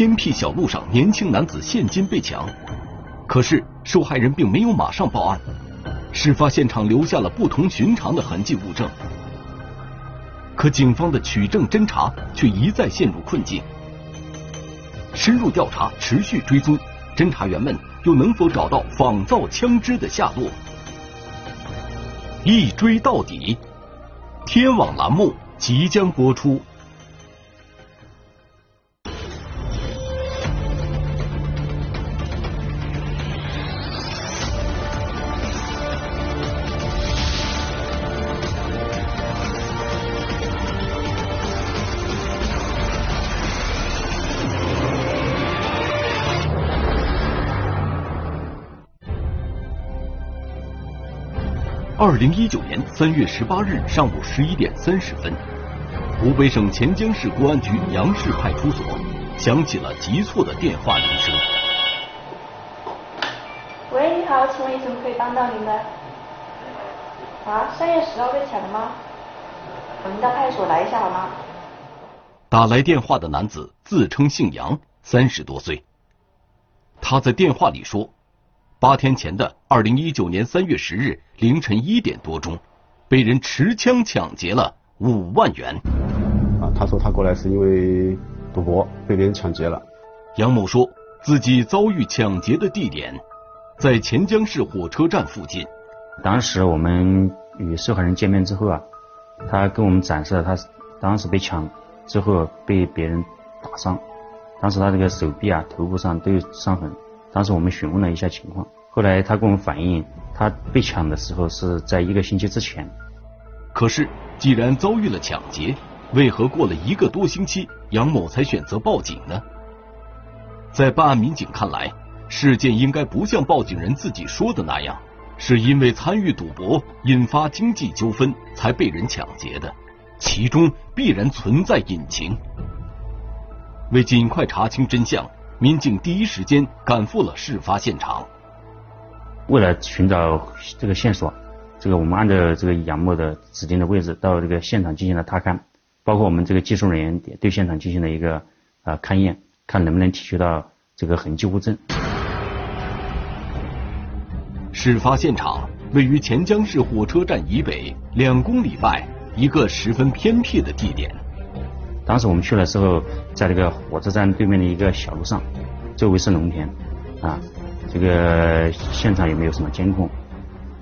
偏僻小路上，年轻男子现金被抢，可是受害人并没有马上报案。事发现场留下了不同寻常的痕迹物证，可警方的取证侦查却一再陷入困境。深入调查，持续追踪，侦查员们又能否找到仿造枪支的下落？一追到底，天网栏目即将播出。二零一九年三月十八日上午十一点三十分，湖北省潜江市公安局杨市派出所响起了急促的电话铃声。喂，你好，请问有什么可以帮到您的？啊，三月十号被抢的吗？我们到派出所来一下好吗？打来电话的男子自称姓杨，三十多岁。他在电话里说。八天前的二零一九年三月十日凌晨一点多钟，被人持枪抢劫了五万元。啊，他说他过来是因为赌博被别人抢劫了。杨某说自己遭遇抢劫的地点在潜江市火车站附近。当时我们与受害人见面之后啊，他跟我们展示了他当时被抢之后被别人打伤，当时他这个手臂啊、头部上都有伤痕。当时我们询问了一下情况，后来他跟我们反映，他被抢的时候是在一个星期之前。可是，既然遭遇了抢劫，为何过了一个多星期，杨某才选择报警呢？在办案民警看来，事件应该不像报警人自己说的那样，是因为参与赌博引发经济纠纷才被人抢劫的，其中必然存在隐情。为尽快查清真相。民警第一时间赶赴了事发现场。为了寻找这个线索，这个我们按照这个杨某的指定的位置到这个现场进行了踏勘，包括我们这个技术人员对现场进行了一个啊勘验，看能不能提取到这个痕迹物证。事发现场位于潜江市火车站以北两公里外一个十分偏僻的地点。当时我们去的时候，在那个火车站对面的一个小路上，周围是农田，啊，这个现场也没有什么监控，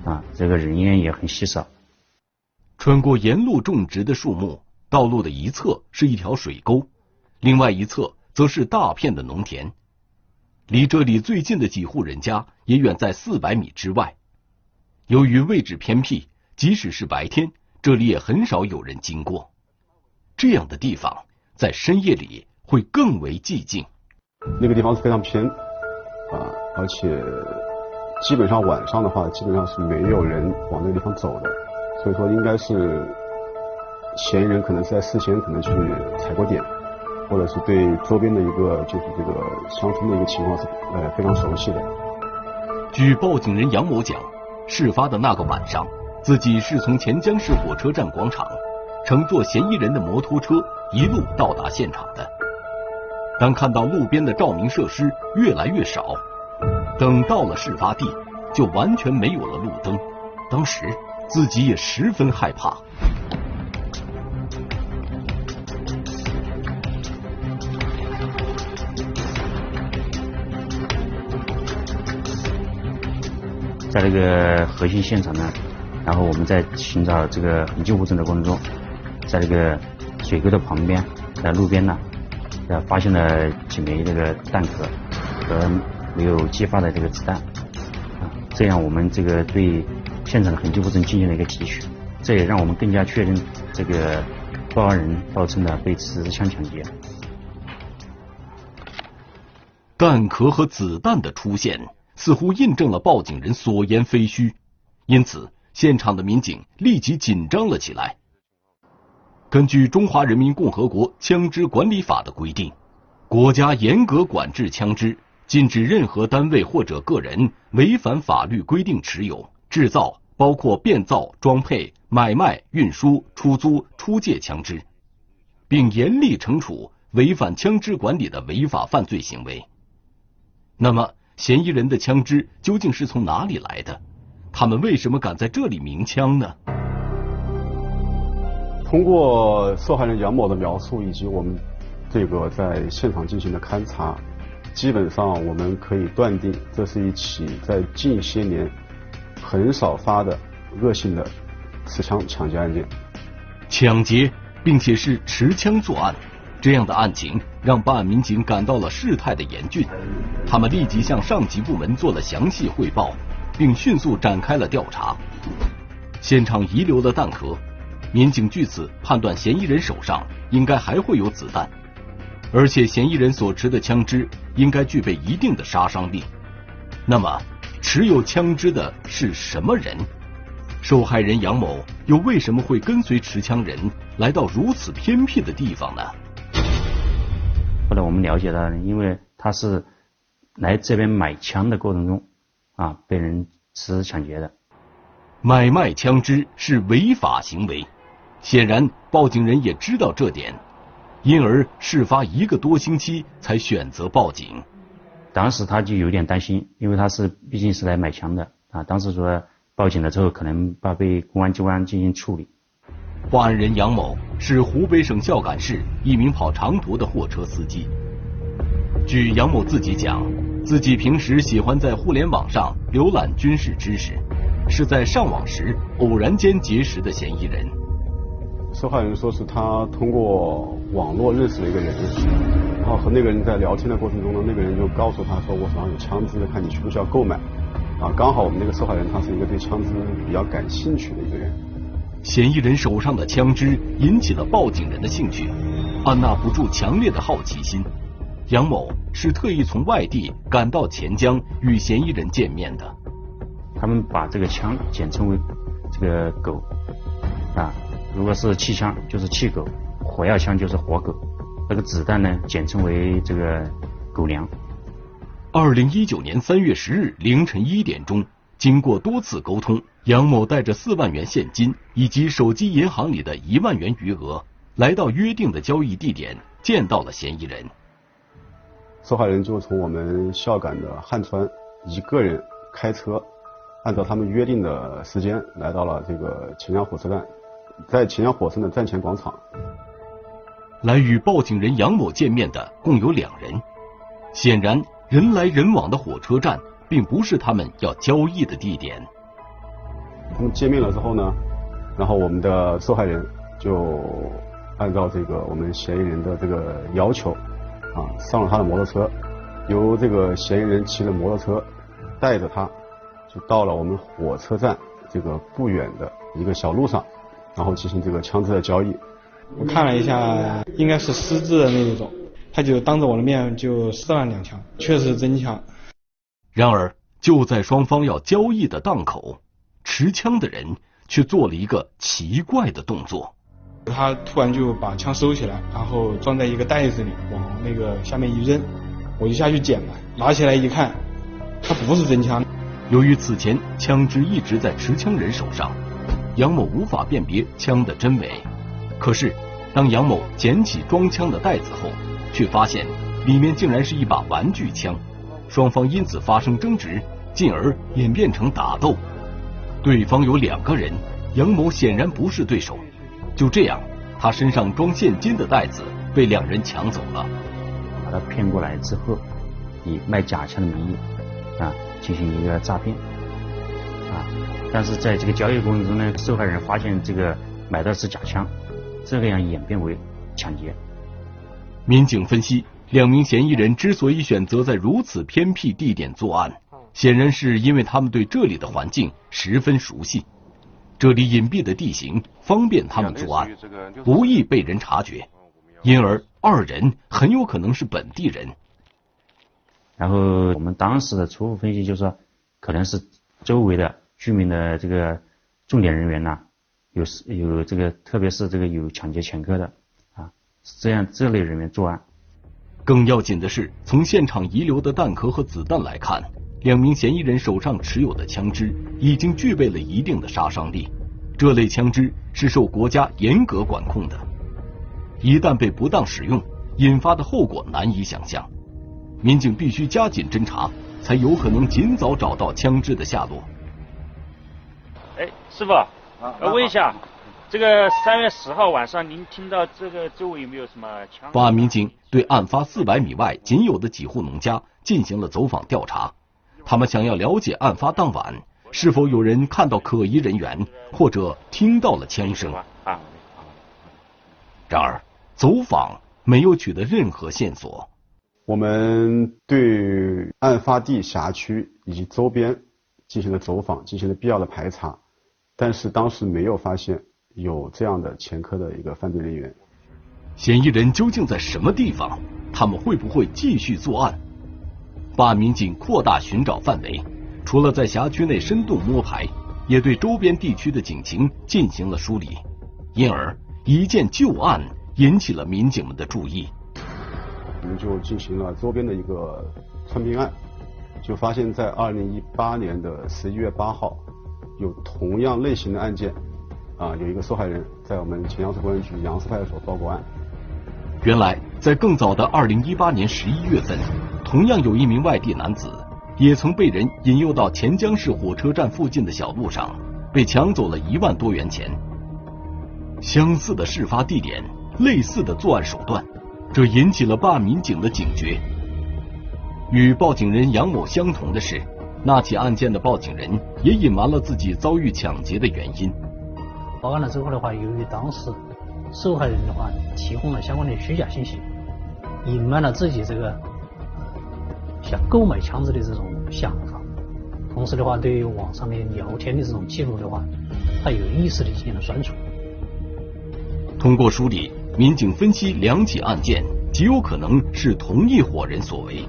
啊，这个人烟也很稀少。穿过沿路种植的树木，道路的一侧是一条水沟，另外一侧则是大片的农田，离这里最近的几户人家也远在四百米之外。由于位置偏僻，即使是白天，这里也很少有人经过。这样的地方在深夜里会更为寂静。那个地方是非常偏啊，而且基本上晚上的话，基本上是没有人往那个地方走的。所以说，应该是嫌疑人可能是在事先可能去踩过点，或者是对周边的一个就是这个乡村的一个情况是呃非常熟悉的。据报警人杨某讲，事发的那个晚上，自己是从潜江市火车站广场。乘坐嫌疑人的摩托车一路到达现场的，当看到路边的照明设施越来越少，等到了事发地，就完全没有了路灯。当时自己也十分害怕。在这个核心现场呢，然后我们在寻找这个痕迹物证的过程中。在这个水沟的旁边，在路边呢，呃，发现了几枚这个弹壳和没有激发的这个子弹，啊，这样我们这个对现场的痕迹物证进行了一个提取，这也让我们更加确认这个报案人报称的被持枪抢劫。弹壳和子弹的出现，似乎印证了报警人所言非虚，因此现场的民警立即紧张了起来。根据《中华人民共和国枪支管理法》的规定，国家严格管制枪支，禁止任何单位或者个人违反法律规定持有、制造（包括变造、装配、买卖、运输、出租、出借）枪支，并严厉惩处违反枪支管理的违法犯罪行为。那么，嫌疑人的枪支究竟是从哪里来的？他们为什么敢在这里鸣枪呢？通过受害人杨某的描述以及我们这个在现场进行的勘查，基本上我们可以断定，这是一起在近些年很少发的恶性的持枪抢劫案件。抢劫，并且是持枪作案。这样的案情让办案民警感到了事态的严峻，他们立即向上级部门做了详细汇报，并迅速展开了调查。现场遗留的弹壳，民警据此判断嫌疑人手上应该还会有子弹，而且嫌疑人所持的枪支应该具备一定的杀伤力。那么，持有枪支的是什么人？受害人杨某又为什么会跟随持枪人来到如此偏僻的地方呢？后来我们了解到，因为他是来这边买枪的过程中，啊，被人实施抢劫的。买卖枪支是违法行为，显然报警人也知道这点，因而事发一个多星期才选择报警。当时他就有点担心，因为他是毕竟是来买枪的啊。当时说报警了之后，可能怕被公安机关进行处理。报案人杨某是湖北省孝感市一名跑长途的货车司机。据杨某自己讲，自己平时喜欢在互联网上浏览军事知识，是在上网时偶然间结识的嫌疑人。受害人说是他通过网络认识了一个人，然后和那个人在聊天的过程中呢，那个人就告诉他说我手上有枪支，看你需不需要购买。啊，刚好我们那个受害人他是一个对枪支比较感兴趣的一个人。嫌疑人手上的枪支引起了报警人的兴趣，按捺不住强烈的好奇心，杨某是特意从外地赶到钱江与嫌疑人见面的。他们把这个枪简称为这个狗啊，如果是气枪就是气狗，火药枪就是火狗，那个子弹呢简称为这个狗粮。二零一九年三月十日凌晨一点钟。经过多次沟通，杨某带着四万元现金以及手机银行里的一万元余额，来到约定的交易地点，见到了嫌疑人。受害人就从我们孝感的汉川一个人开车，按照他们约定的时间来到了这个秦阳火车站，在秦阳火车站的站前广场。来与报警人杨某见面的共有两人，显然人来人往的火车站。并不是他们要交易的地点。他们见面了之后呢，然后我们的受害人就按照这个我们嫌疑人的这个要求啊，上了他的摩托车，由这个嫌疑人骑着摩托车带着他，就到了我们火车站这个不远的一个小路上，然后进行这个枪支的交易。我看了一下，应该是私制的那一种，他就当着我的面就试了两枪，确实是真枪。然而，就在双方要交易的档口，持枪的人却做了一个奇怪的动作。他突然就把枪收起来，然后装在一个袋子里，往那个下面一扔，我就下去捡了。拿起来一看，它不是真枪。由于此前枪支一直在持枪人手上，杨某无法辨别枪的真伪。可是，当杨某捡起装枪的袋子后，却发现里面竟然是一把玩具枪。双方因此发生争执，进而演变成打斗。对方有两个人，杨某显然不是对手。就这样，他身上装现金的袋子被两人抢走了。把他骗过来之后，以卖假枪的名义啊进行一个诈骗啊。但是在这个交易过程中呢，受害人发现这个买的是假枪，这个样演变为抢劫。民警分析。两名嫌疑人之所以选择在如此偏僻地点作案，显然是因为他们对这里的环境十分熟悉。这里隐蔽的地形方便他们作案，不易被人察觉，因而二人很有可能是本地人。然后我们当时的初步分析就是说，可能是周围的居民的这个重点人员呐，有有这个，特别是这个有抢劫前科的啊，这样这类人员作案。更要紧的是，从现场遗留的弹壳和子弹来看，两名嫌疑人手上持有的枪支已经具备了一定的杀伤力。这类枪支是受国家严格管控的，一旦被不当使用，引发的后果难以想象。民警必须加紧侦查，才有可能尽早找到枪支的下落。哎，师傅，我问一下，这个三月十号晚上，您听到这个周围有没有什么枪？办案民警对案发四百米外仅有的几户农家进行了走访调查，他们想要了解案发当晚是否有人看到可疑人员，或者听到了枪声。啊。然而，走访没有取得任何线索。我们对案发地辖区以及周边进行了走访，进行了必要的排查，但是当时没有发现有这样的前科的一个犯罪人员。嫌疑人究竟在什么地方？他们会不会继续作案？办案民警扩大寻找范围，除了在辖区内深度摸排，也对周边地区的警情进行了梳理，因而一件旧案引起了民警们的注意。我们就进行了周边的一个串并案，就发现，在二零一八年的十一月八号，有同样类型的案件，啊，有一个受害人在我们乾阳市公安局杨氏派出所报过案。原来，在更早的二零一八年十一月份，同样有一名外地男子，也曾被人引诱到钱江市火车站附近的小路上，被抢走了一万多元钱。相似的事发地点，类似的作案手段。这引起了办案民警的警觉。与报警人杨某相同的是，那起案件的报警人也隐瞒了自己遭遇抢劫的原因。报案了之后的话，由于当时受害人的话提供了相关的虚假信息，隐瞒了自己这个想购买枪支的这种想法，同时的话，对于网上面聊天的这种记录的话，他有意识的进行了删除。通过梳理。民警分析，两起案件极有可能是同一伙人所为，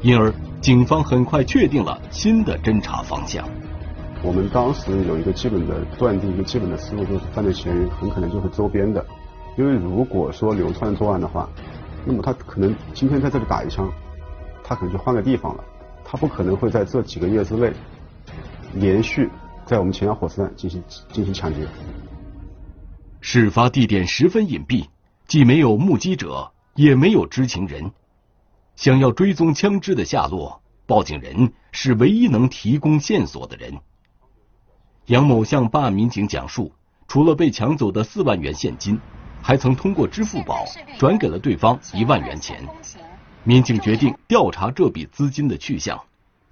因而警方很快确定了新的侦查方向。我们当时有一个基本的断定，一个基本的思路，就是犯罪嫌疑人很可能就是周边的，因为如果说流窜作案的话，那么他可能今天在这里打一枪，他可能就换个地方了，他不可能会在这几个月之内连续在我们乾阳火车站进行进行抢劫。事发地点十分隐蔽，既没有目击者，也没有知情人。想要追踪枪支的下落，报警人是唯一能提供线索的人。杨某向办案民警讲述，除了被抢走的四万元现金，还曾通过支付宝转给了对方一万元钱。民警决定调查这笔资金的去向，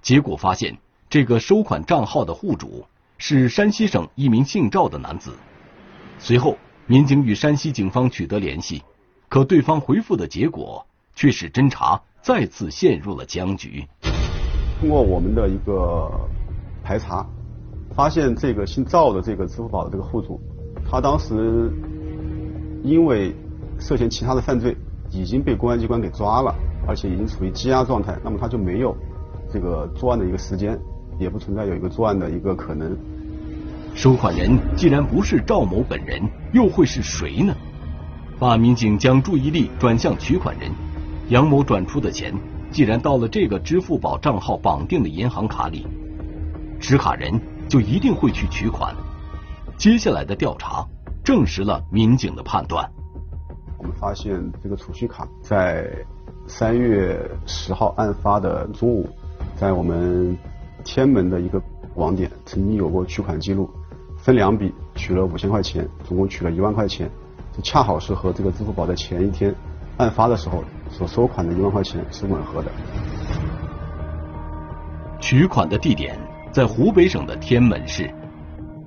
结果发现，这个收款账号的户主是山西省一名姓赵的男子。随后，民警与山西警方取得联系，可对方回复的结果却使侦查再次陷入了僵局。通过我们的一个排查，发现这个姓赵的这个支付宝的这个户主，他当时因为涉嫌其他的犯罪，已经被公安机关给抓了，而且已经处于羁押状态，那么他就没有这个作案的一个时间，也不存在有一个作案的一个可能。收款人既然不是赵某本人，又会是谁呢？办案民警将注意力转向取款人杨某转出的钱，既然到了这个支付宝账号绑定的银行卡里，持卡人就一定会去取款。接下来的调查证实了民警的判断。我们发现这个储蓄卡在三月十号案发的中午，在我们天门的一个网点曾经有过取款记录。分两笔取了五千块钱，总共取了一万块钱，这恰好是和这个支付宝的前一天案发的时候所收款的一万块钱是吻合的。取款的地点在湖北省的天门市，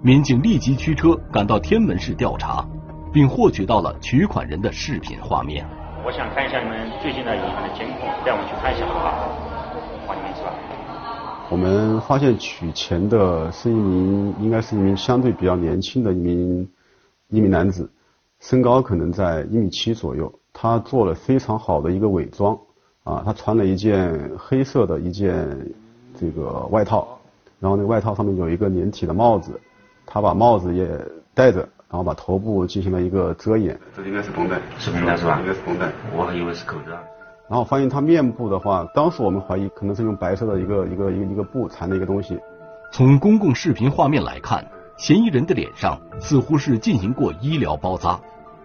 民警立即驱车赶到天门市调查，并获取到了取款人的视频画面。我想看一下你们最近的银行的监控，带我们去看一下好吧？我们发现取钱的是一名，应该是一名相对比较年轻的一名一名男子，身高可能在一米七左右。他做了非常好的一个伪装，啊，他穿了一件黑色的一件这个外套，然后那个外套上面有一个连体的帽子，他把帽子也戴着，然后把头部进行了一个遮掩。这应该是绷带，是绷带是吧？应该是绷带，我还以为是口罩。然后发现他面部的话，当时我们怀疑可能是用白色的一个一个一个一个布缠的一个东西。从公共视频画面来看，嫌疑人的脸上似乎是进行过医疗包扎，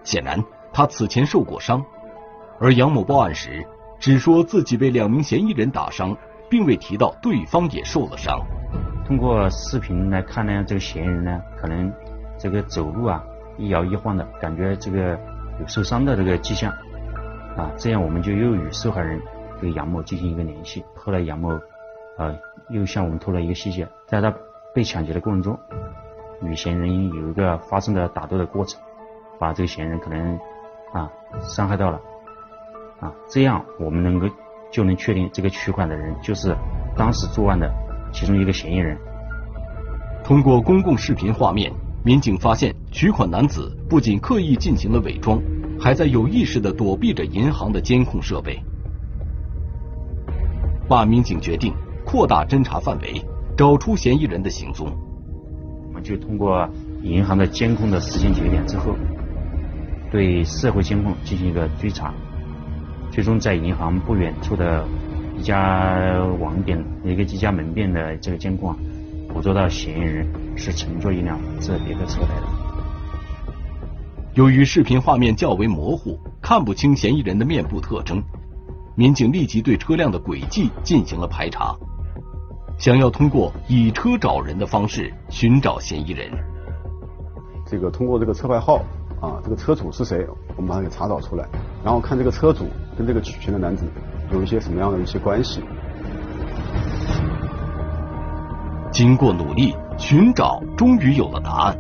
显然他此前受过伤。而杨某报案时只说自己被两名嫌疑人打伤，并未提到对方也受了伤。通过视频来看呢，这个嫌疑人呢，可能这个走路啊一摇一晃的，感觉这个有受伤的这个迹象啊，这样我们就又与受害人这个杨某进行一个联系。后来杨某啊又向我们透露一个细节，在他被抢劫的过程中，与嫌疑人有一个发生的打斗的过程，把这个嫌疑人可能啊伤害到了啊，这样我们能够就能确定这个取款的人就是当时作案的。其中一个嫌疑人，通过公共视频画面，民警发现取款男子不仅刻意进行了伪装，还在有意识的躲避着银行的监控设备。办案民警决定扩大侦查范围，找出嫌疑人的行踪。我们就通过银行的监控的时间节点之后，对社会监控进行一个追查，最终在银行不远处的。一家网点，一个几家门店的这个监控啊，捕捉到嫌疑人是乘坐一辆这别克车来的。由于视频画面较为模糊，看不清嫌疑人的面部特征，民警立即对车辆的轨迹进行了排查，想要通过以车找人的方式寻找嫌疑人。这个通过这个车牌号啊，这个车主是谁，我们把它给查找出来，然后看这个车主跟这个取钱的男子。有一些什么样的一些关系？经过努力寻找，终于有了答案。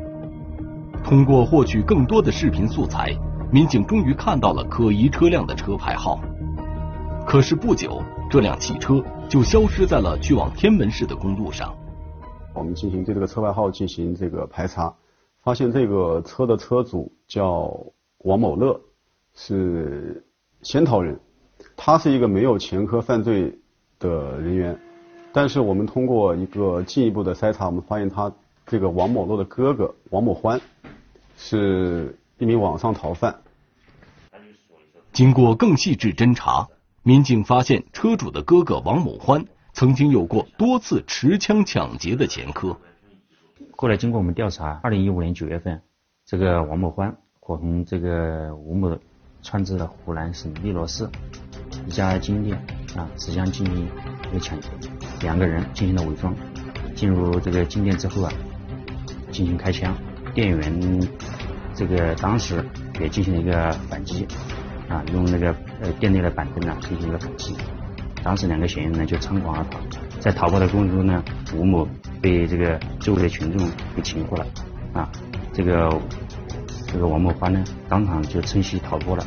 通过获取更多的视频素材，民警终于看到了可疑车辆的车牌号。可是不久，这辆汽车就消失在了去往天门市的公路上。我们进行对这个车牌号进行这个排查，发现这个车的车主叫王某乐，是仙桃人。他是一个没有前科犯罪的人员，但是我们通过一个进一步的筛查，我们发现他这个王某乐的哥哥王某欢是一名网上逃犯。经过更细致侦查，民警发现车主的哥哥王某欢曾经有过多次持枪抢劫的前科。后来经过我们调查，二零一五年九月份，这个王某欢伙同这个吴某窜至了湖南省汨罗市。一家金店啊，持枪进行一个抢劫，两个人进行了伪装，进入这个金店之后啊，进行开枪，店员这个当时也进行了一个反击，啊，用那个呃店内的板凳啊进行一个反击，当时两个嫌疑人呢就仓皇而逃，在逃跑的过程中呢，吴某被这个周围的群众给擒获了，啊，这个这个王某欢呢当场就趁虚逃脱了。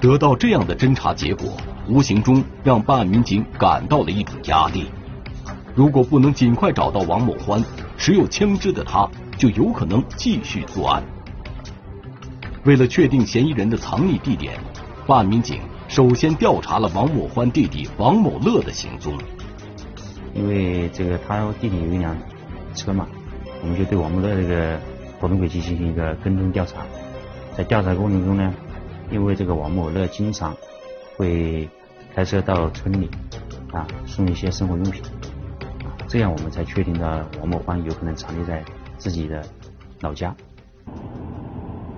得到这样的侦查结果，无形中让办案民警感到了一种压力。如果不能尽快找到王某欢，持有枪支的他就有可能继续作案。为了确定嫌疑人的藏匿地点，办案民警首先调查了王某欢弟弟王某乐的行踪。因为这个他弟弟有一辆车嘛，我们就对王某乐这个活动轨迹进行一个跟踪调查。在调查过程中呢。因为这个王某乐经常会开车到村里啊送一些生活用品，这样我们才确定的王某欢有可能藏匿在自己的老家。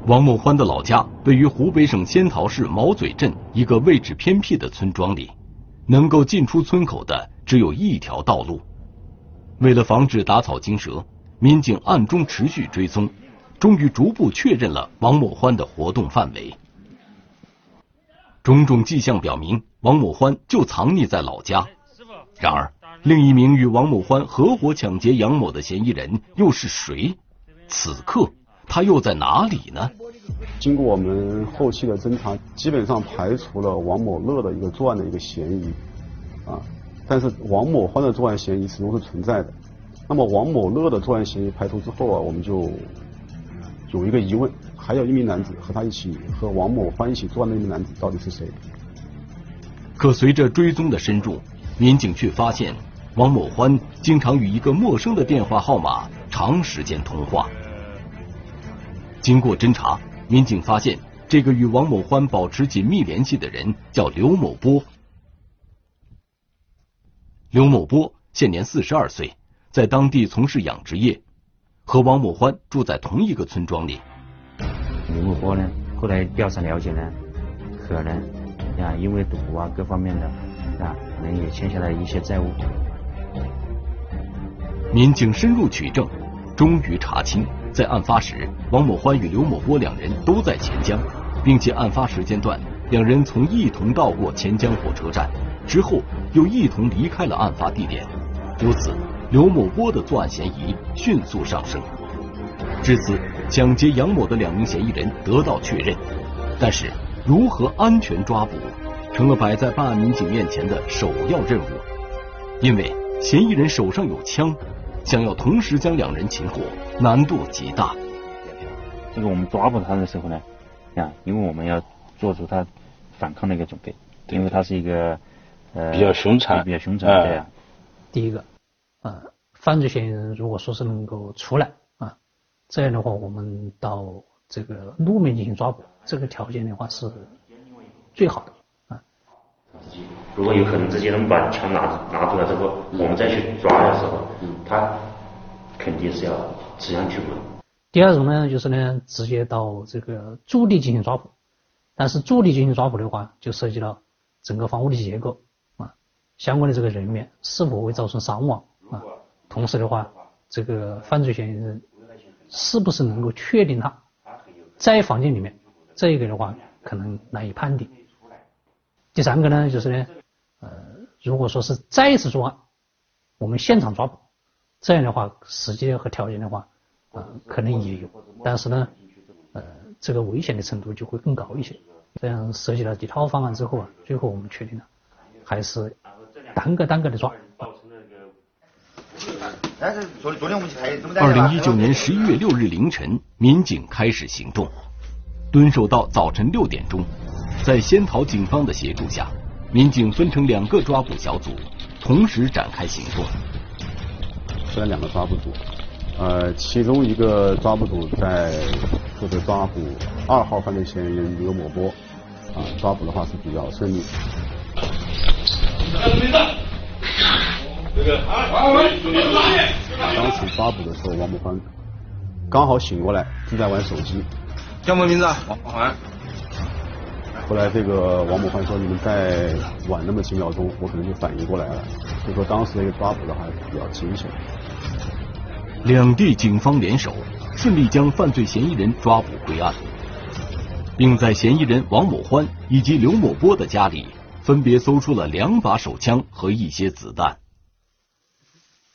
王某欢的老家位于湖北省仙桃市毛嘴镇一个位置偏僻的村庄里，能够进出村口的只有一条道路。为了防止打草惊蛇，民警暗中持续追踪，终于逐步确认了王某欢的活动范围。种种迹象表明，王某欢就藏匿在老家。然而，另一名与王某欢合伙抢劫杨某的嫌疑人又是谁？此刻他又在哪里呢？经过我们后期的侦查，基本上排除了王某乐的一个作案的一个嫌疑啊，但是王某欢的作案嫌疑始终是存在的。那么王某乐的作案嫌疑排除之后啊，我们就有一个疑问。还有一名男子和他一起和王某欢一起作案的那名男子到底是谁？可随着追踪的深入，民警却发现王某欢经常与一个陌生的电话号码长时间通话。经过侦查，民警发现这个与王某欢保持紧密联系的人叫刘某波。刘某波现年四十二岁，在当地从事养殖业，和王某欢住在同一个村庄里。刘某波呢？后来调查了解呢，可能啊因为赌博啊各方面的啊可能也欠下了一些债务。民警深入取证，终于查清，在案发时，王某欢与刘某波两人都在钱江，并且案发时间段，两人曾一同到过钱江火车站，之后又一同离开了案发地点。由此，刘某波的作案嫌疑迅速上升。至此，抢劫杨某的两名嫌疑人得到确认，但是如何安全抓捕，成了摆在办案民警面前的首要任务，因为嫌疑人手上有枪。想要同时将两人擒获，难度极大。这个我们抓捕他的时候呢，啊，因为我们要做出他反抗的一个准备，因为他是一个呃比较凶残，比较凶残，对呀。第一个，啊，犯罪嫌疑人如果说是能够出来啊，这样的话，我们到这个路面进行抓捕，这个条件的话是最好的。如果有可能，直接能把枪拿拿出来之后，我们再去抓的时候，他肯定是要持枪拘捕。第二种呢，就是呢，直接到这个驻地进行抓捕，但是驻地进行抓捕的话，就涉及到整个房屋的结构啊，相关的这个人员是否会造成伤亡啊，同时的话，这个犯罪嫌疑人是不是能够确定他在房间里面，这个的话可能难以判定。第三个呢，就是呢。呃，如果说是再次作案，我们现场抓捕，这样的话时间和条件的话，啊，可能也有，但是呢，呃，这个危险的程度就会更高一些。这样设计了几套方案之后啊，最后我们确定了，还是单个单个的抓。二零一九年十一月六日凌晨，民警开始行动，蹲守到早晨六点钟，在仙桃警方的协助下。民警分成两个抓捕小组，同时展开行动。分了两个抓捕组，呃，其中一个抓捕组在负责抓捕二号犯罪嫌疑人刘某波，啊，抓捕的话是比较顺利。这个当时抓捕的时候，王某欢刚好醒过来，正在玩手机。叫什么名字？王某欢。后来这个王某欢说：“你们再晚那么几秒钟，我可能就反应过来了。”所以说当时那个抓捕的还是比较惊险。两地警方联手，顺利将犯罪嫌疑人抓捕归案，并在嫌疑人王某欢以及刘某波的家里分别搜出了两把手枪和一些子弹。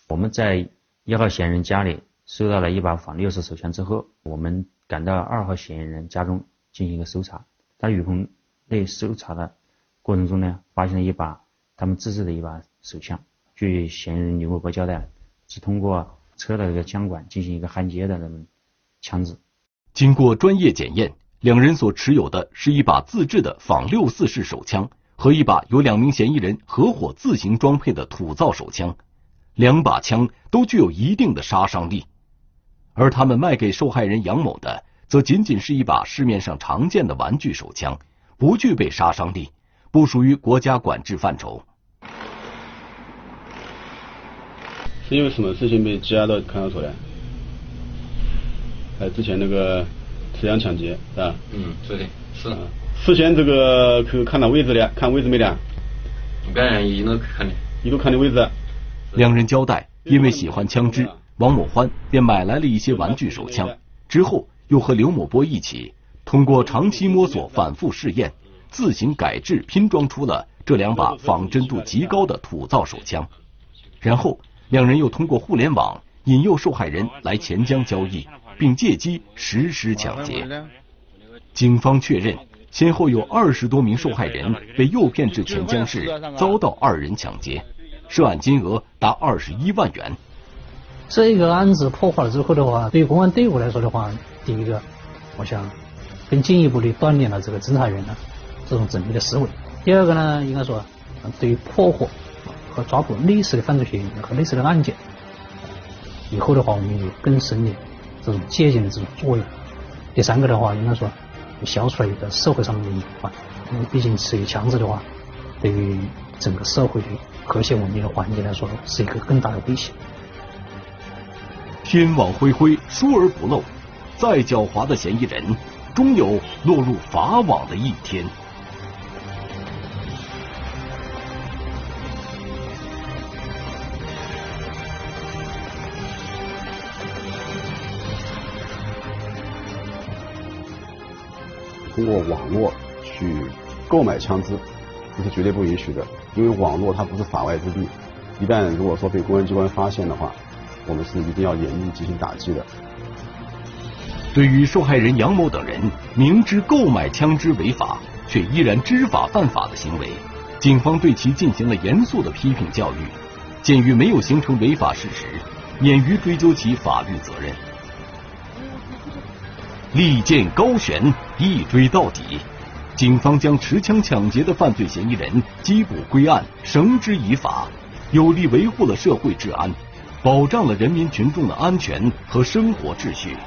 我们在一号嫌疑人家里收到了一把仿六式手枪之后，我们赶到二号嫌疑人家中进行一个搜查，在雨棚。内搜查的过程中呢，发现了一把他们自制的一把手枪。据嫌疑人刘某波交代，是通过车的这个枪管进行一个焊接的那种枪支。经过专业检验，两人所持有的是一把自制的仿六四式手枪和一把由两名嫌疑人合伙自行装配的土造手枪，两把枪都具有一定的杀伤力。而他们卖给受害人杨某的，则仅仅是一把市面上常见的玩具手枪。不具备杀伤力，不属于国家管制范畴。是因为什么事情被羁押到看守所呢？哎，之前那个持枪抢劫是吧？嗯，是的，是。事先这个去看了位置的，看位置没的？刚才一路看的，一路看的位置。两人交代，因为喜欢枪支，王某欢便买来了一些玩具手枪，之后又和刘某波一起。通过长期摸索、反复试验，自行改制拼装出了这两把仿真度极高的土造手枪。然后，两人又通过互联网引诱受害人来钱江交易，并借机实施抢劫。警方确认，先后有二十多名受害人被诱骗至钱江市，遭到二人抢劫，涉案金额达二十一万元。这个案子破获了之后的话，对于公安队伍来说的话，第一个，我想。更进一步的锻炼了这个侦查员的这种缜密的思维。第二个呢，应该说，对于破获和抓捕类似的犯罪嫌疑人和类似的案件，以后的话，我们有更深的这种借鉴的这种作用。第三个的话，应该说，消除了一个社会上的隐患。因为毕竟持有枪支的话，对于整个社会的和谐稳定的环境来说是一个更大的威胁。天网恢恢疏而不漏再狡猾的嫌疑人终有落入法网的一天。通过网络去购买枪支这是绝对不允许的。因为网络它不是法外之地，一旦如果说被公安机关发现的话，我们是一定要严厉进行打击的。对于受害人杨某等人明知购买枪支违法，却依然知法犯法的行为，警方对其进行了严肃的批评教育。鉴于没有形成违法事实，免于追究其法律责任。利剑高悬，一追到底，警方将持枪抢劫的犯罪嫌疑人缉捕归案，绳之以法，有力维护了社会治安，保障了人民群众的安全和生活秩序。